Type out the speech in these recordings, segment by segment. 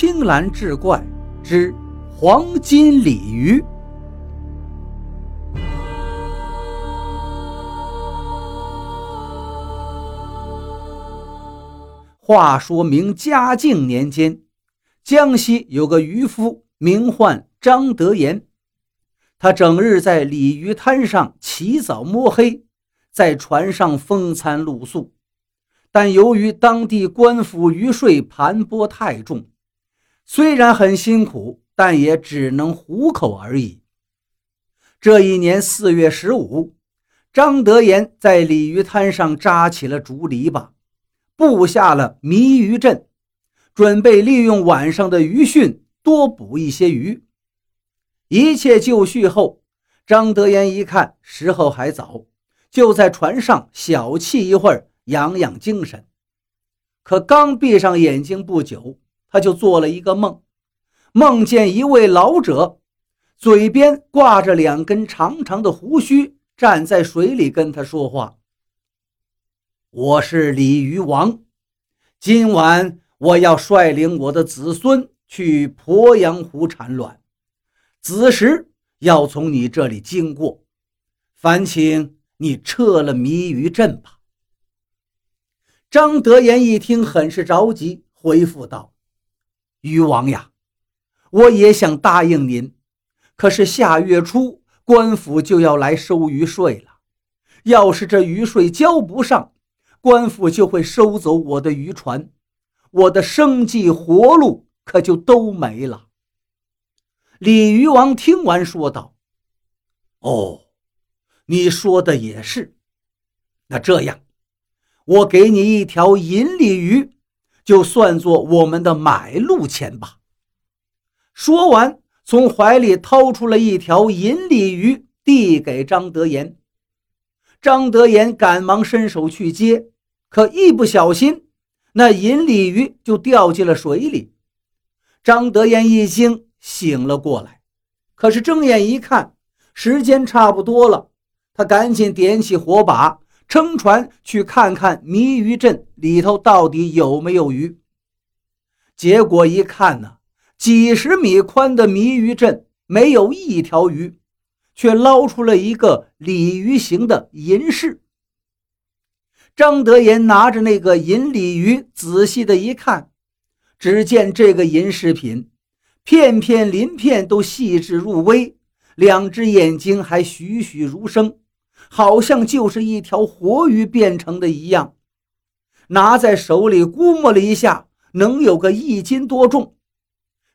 青蓝志怪之黄金鲤鱼。话说明嘉靖年间，江西有个渔夫，名唤张德言。他整日在鲤鱼滩上起早摸黑，在船上风餐露宿。但由于当地官府渔税盘剥太重，虽然很辛苦，但也只能糊口而已。这一年四月十五，张德言在鲤鱼滩上扎起了竹篱笆，布下了迷鱼阵，准备利用晚上的鱼汛多捕一些鱼。一切就绪后，张德言一看时候还早，就在船上小憩一会儿。养养精神，可刚闭上眼睛不久，他就做了一个梦，梦见一位老者，嘴边挂着两根长长的胡须，站在水里跟他说话：“我是鲤鱼王，今晚我要率领我的子孙去鄱阳湖产卵，子时要从你这里经过，烦请你撤了谜语阵吧。”张德言一听，很是着急，回复道：“渔王呀，我也想答应您，可是下月初官府就要来收渔税了。要是这渔税交不上，官府就会收走我的渔船，我的生计活路可就都没了。”鲤鱼王听完说道：“哦，你说的也是，那这样。”我给你一条银鲤鱼，就算作我们的买路钱吧。说完，从怀里掏出了一条银鲤鱼，递给张德言。张德言赶忙伸手去接，可一不小心，那银鲤鱼就掉进了水里。张德言一惊，醒了过来，可是睁眼一看，时间差不多了，他赶紧点起火把。撑船去看看迷鱼阵里头到底有没有鱼。结果一看呢，几十米宽的迷鱼阵没有一条鱼，却捞出了一个鲤鱼形的银饰。张德言拿着那个银鲤鱼仔细的一看，只见这个银饰品片片鳞片都细致入微，两只眼睛还栩栩如生。好像就是一条活鱼变成的一样，拿在手里估摸了一下，能有个一斤多重。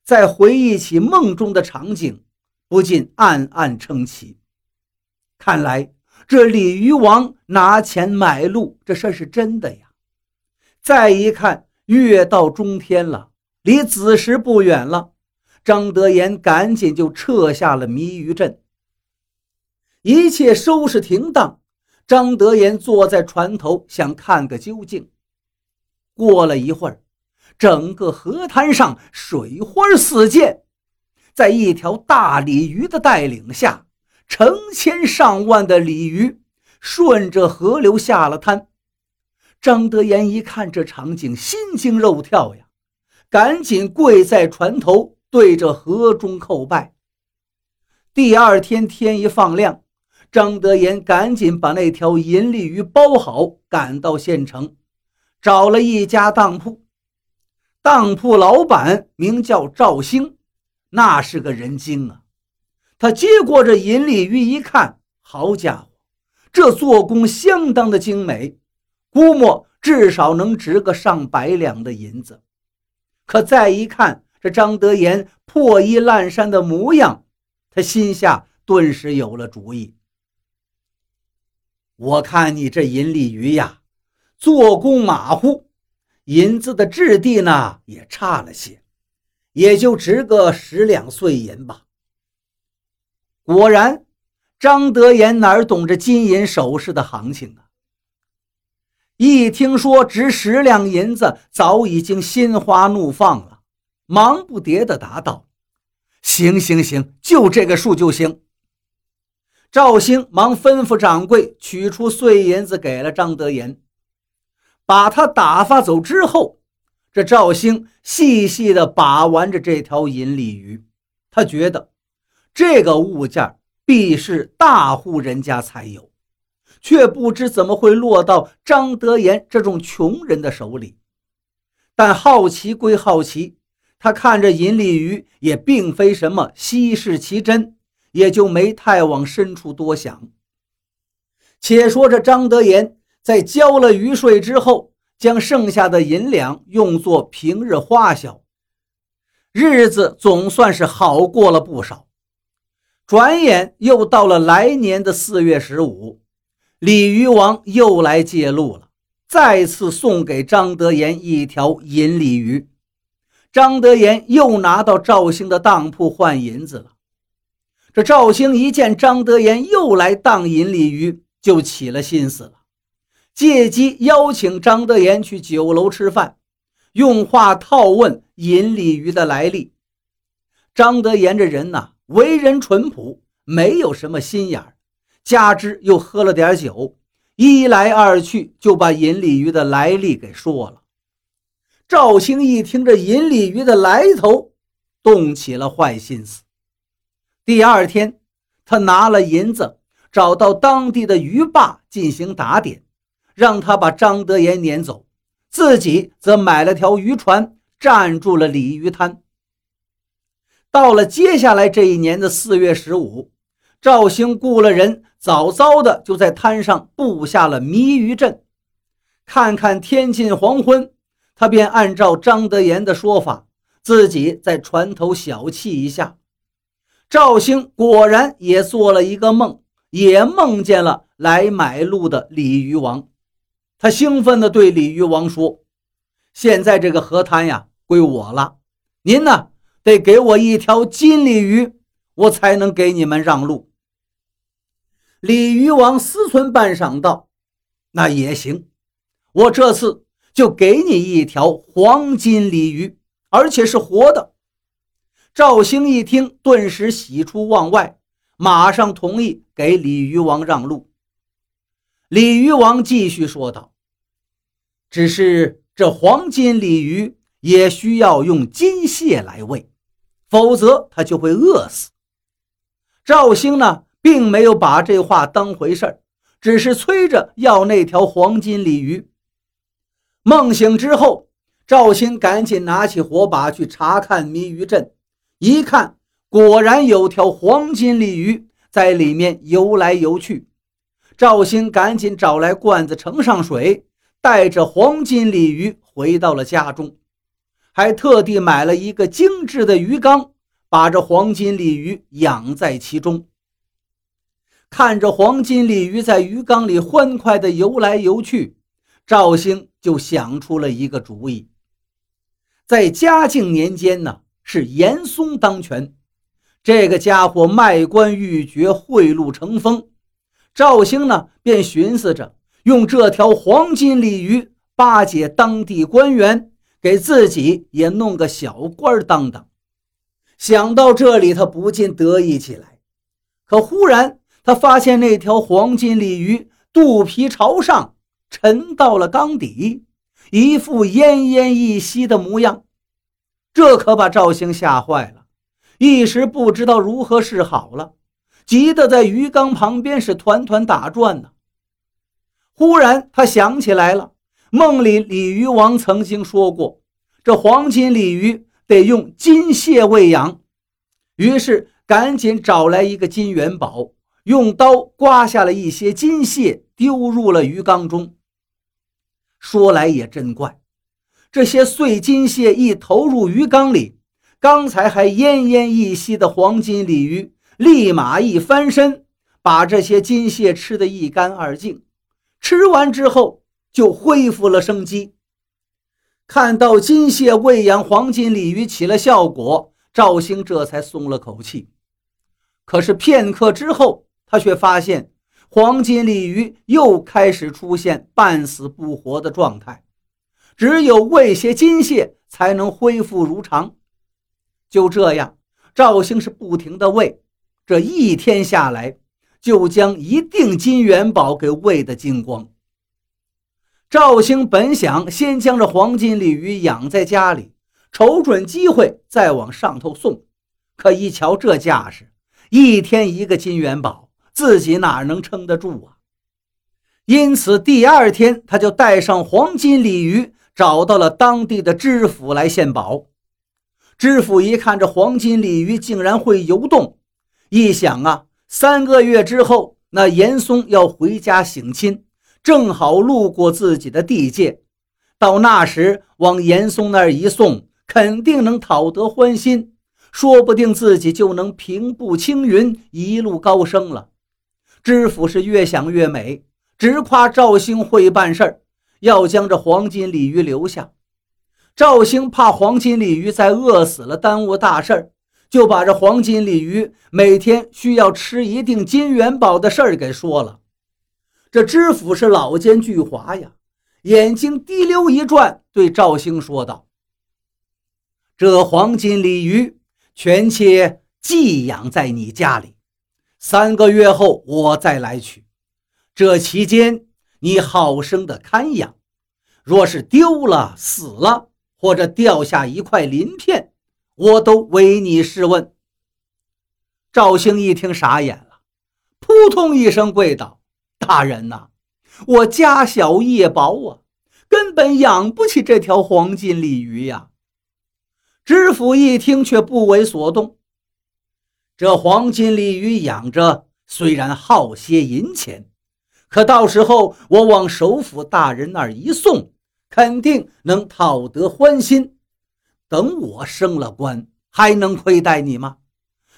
再回忆起梦中的场景，不禁暗暗称奇。看来这鲤鱼王拿钱买路，这事是真的呀！再一看，月到中天了，离子时不远了。张德言赶紧就撤下了谜鱼阵。一切收拾停当，张德言坐在船头，想看个究竟。过了一会儿，整个河滩上水花四溅，在一条大鲤鱼的带领下，成千上万的鲤鱼顺着河流下了滩。张德言一看这场景，心惊肉跳呀，赶紧跪在船头，对着河中叩拜。第二天天一放亮。张德言赶紧把那条银鲤鱼包好，赶到县城，找了一家当铺。当铺老板名叫赵兴，那是个人精啊。他接过这银鲤鱼一看，好家伙，这做工相当的精美，估摸至少能值个上百两的银子。可再一看这张德言破衣烂衫的模样，他心下顿时有了主意。我看你这银鲤鱼呀，做工马虎，银子的质地呢也差了些，也就值个十两碎银吧。果然，张德言哪懂这金银首饰的行情啊？一听说值十两银子，早已经心花怒放了，忙不迭地答道：“行行行，就这个数就行。”赵兴忙吩咐掌柜取出碎银子，给了张德言，把他打发走之后，这赵兴细细地把玩着这条银鲤鱼，他觉得这个物件必是大户人家才有，却不知怎么会落到张德言这种穷人的手里。但好奇归好奇，他看着银鲤鱼也并非什么稀世奇珍，也就没太往深处多想。且说这张德言在交了余税之后。将剩下的银两用作平日花销，日子总算是好过了不少。转眼又到了来年的四月十五，鲤鱼王又来借路了，再次送给张德言一条银鲤鱼。张德言又拿到赵兴的当铺换银子了。这赵兴一见张德言又来当银鲤鱼，就起了心思了。借机邀请张德言去酒楼吃饭，用话套问银鲤鱼的来历。张德言这人呐，为人淳朴，没有什么心眼儿，加之又喝了点酒，一来二去就把银鲤鱼的来历给说了。赵兴一听这银鲤鱼的来头，动起了坏心思。第二天，他拿了银子，找到当地的鱼霸进行打点。让他把张德言撵走，自己则买了条渔船，占住了鲤鱼滩。到了接下来这一年的四月十五，赵兴雇了人，早早的就在滩上布下了迷鱼阵。看看天近黄昏，他便按照张德言的说法，自己在船头小憩一下。赵兴果然也做了一个梦，也梦见了来买路的鲤鱼王。他兴奋地对鲤鱼王说：“现在这个河滩呀，归我了。您呢，得给我一条金鲤鱼，我才能给你们让路。”鲤鱼王思忖半晌，道：“那也行，我这次就给你一条黄金鲤鱼，而且是活的。”赵兴一听，顿时喜出望外，马上同意给鲤鱼王让路。鲤鱼王继续说道。只是这黄金鲤鱼也需要用金蟹来喂，否则它就会饿死。赵兴呢，并没有把这话当回事儿，只是催着要那条黄金鲤鱼。梦醒之后，赵兴赶紧拿起火把去查看谜鱼阵，一看，果然有条黄金鲤鱼在里面游来游去。赵兴赶紧找来罐子盛上水。带着黄金鲤鱼回到了家中，还特地买了一个精致的鱼缸，把这黄金鲤鱼养在其中。看着黄金鲤鱼在鱼缸里欢快地游来游去，赵兴就想出了一个主意。在嘉靖年间呢，是严嵩当权，这个家伙卖官鬻爵，贿赂成风。赵兴呢，便寻思着。用这条黄金鲤鱼巴结当地官员，给自己也弄个小官当当。想到这里，他不禁得意起来。可忽然，他发现那条黄金鲤鱼肚皮朝上沉到了缸底，一副奄奄一息的模样。这可把赵兴吓坏了，一时不知道如何是好了，急得在鱼缸旁边是团团打转呢。忽然，他想起来了，梦里鲤鱼王曾经说过，这黄金鲤鱼得用金蟹喂养。于是，赶紧找来一个金元宝，用刀刮下了一些金蟹，丢入了鱼缸中。说来也真怪，这些碎金蟹一投入鱼缸里，刚才还奄奄一息的黄金鲤鱼，立马一翻身，把这些金蟹吃得一干二净。吃完之后就恢复了生机。看到金蟹喂养黄金鲤鱼起了效果，赵兴这才松了口气。可是片刻之后，他却发现黄金鲤鱼又开始出现半死不活的状态，只有喂些金蟹才能恢复如常。就这样，赵兴是不停的喂，这一天下来。就将一锭金元宝给喂得精光。赵兴本想先将这黄金鲤鱼养在家里，瞅准机会再往上头送，可一瞧这架势，一天一个金元宝，自己哪能撑得住啊？因此第二天他就带上黄金鲤鱼，找到了当地的知府来献宝。知府一看这黄金鲤鱼竟然会游动，一想啊，三个月之后那严嵩要回家省亲，正好路过自己的地界，到那时往严嵩那儿一送，肯定能讨得欢心，说不定自己就能平步青云，一路高升了。知府是越想越美，直夸赵兴会办事儿，要将这黄金鲤鱼留下。赵兴怕黄金鲤鱼再饿死了，耽误大事儿，就把这黄金鲤鱼每天需要吃一锭金元宝的事儿给说了。这知府是老奸巨猾呀，眼睛滴溜一转，对赵兴说道：“这黄金鲤鱼全且寄养在你家里，三个月后我再来取。这期间你好生的看养，若是丢了死了。”或者掉下一块鳞片，我都为你试问。赵兴一听傻眼了，扑通一声跪倒：“大人呐，我家小业薄啊，根本养不起这条黄金鲤鱼呀。”知府一听却不为所动。这黄金鲤鱼养着虽然耗些银钱，可到时候我往首府大人那儿一送。肯定能讨得欢心。等我升了官，还能亏待你吗？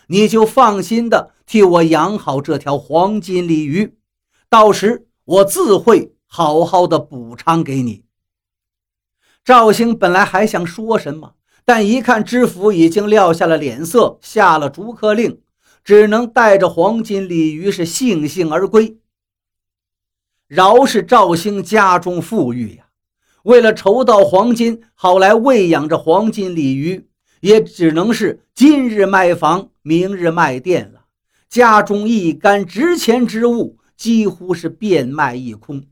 你就放心的替我养好这条黄金鲤鱼，到时我自会好好的补偿给你。赵兴本来还想说什么，但一看知府已经撂下了脸色，下了逐客令，只能带着黄金鲤鱼是悻悻而归。饶是赵兴家中富裕呀。为了筹到黄金，好来喂养着黄金鲤鱼，也只能是今日卖房，明日卖店了。家中一干值钱之物几乎是变卖一空。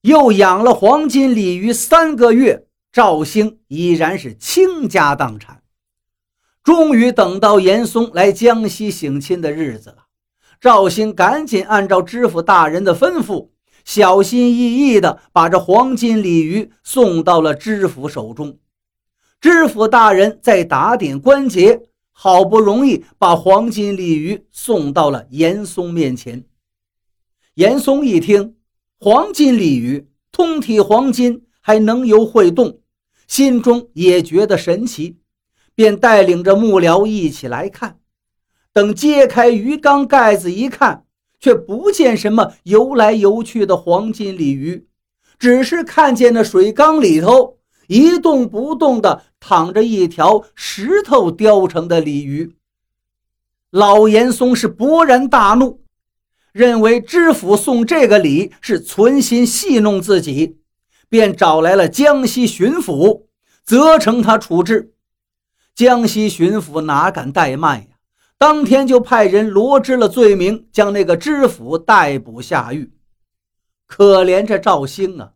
又养了黄金鲤鱼三个月，赵兴已然是倾家荡产。终于等到严嵩来江西省亲的日子了，赵兴赶紧按照知府大人的吩咐。小心翼翼地把这黄金鲤鱼送到了知府手中。知府大人在打点关节，好不容易把黄金鲤鱼送到了严嵩面前。严嵩一听，黄金鲤鱼通体黄金，还能游会动，心中也觉得神奇，便带领着幕僚一起来看。等揭开鱼缸盖子一看，却不见什么游来游去的黄金鲤鱼，只是看见那水缸里头一动不动地躺着一条石头雕成的鲤鱼。老严嵩是勃然大怒，认为知府送这个礼是存心戏弄自己，便找来了江西巡抚，责成他处置。江西巡抚哪敢怠慢呀？当天就派人罗织了罪名，将那个知府逮捕下狱。可怜这赵兴啊，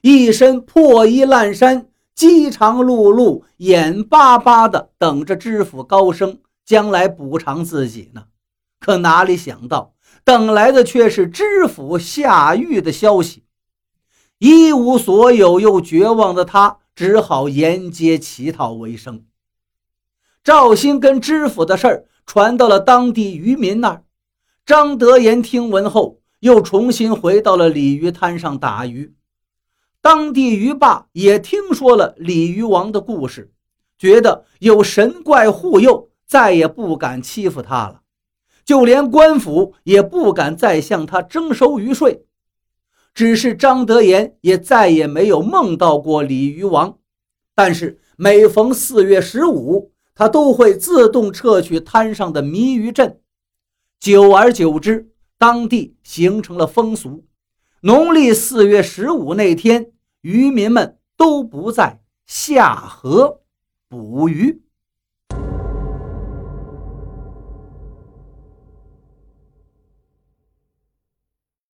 一身破衣烂衫，饥肠辘辘，眼巴巴的等着知府高升，将来补偿自己呢。可哪里想到，等来的却是知府下狱的消息。一无所有又绝望的他，只好沿街乞讨为生。赵兴跟知府的事儿。传到了当地渔民那儿，张德言听闻后，又重新回到了鲤鱼滩上打鱼。当地渔霸也听说了鲤鱼王的故事，觉得有神怪护佑，再也不敢欺负他了。就连官府也不敢再向他征收渔税。只是张德言也再也没有梦到过鲤鱼王，但是每逢四月十五。他都会自动撤去滩上的谜鱼阵，久而久之，当地形成了风俗：农历四月十五那天，渔民们都不再下河捕鱼。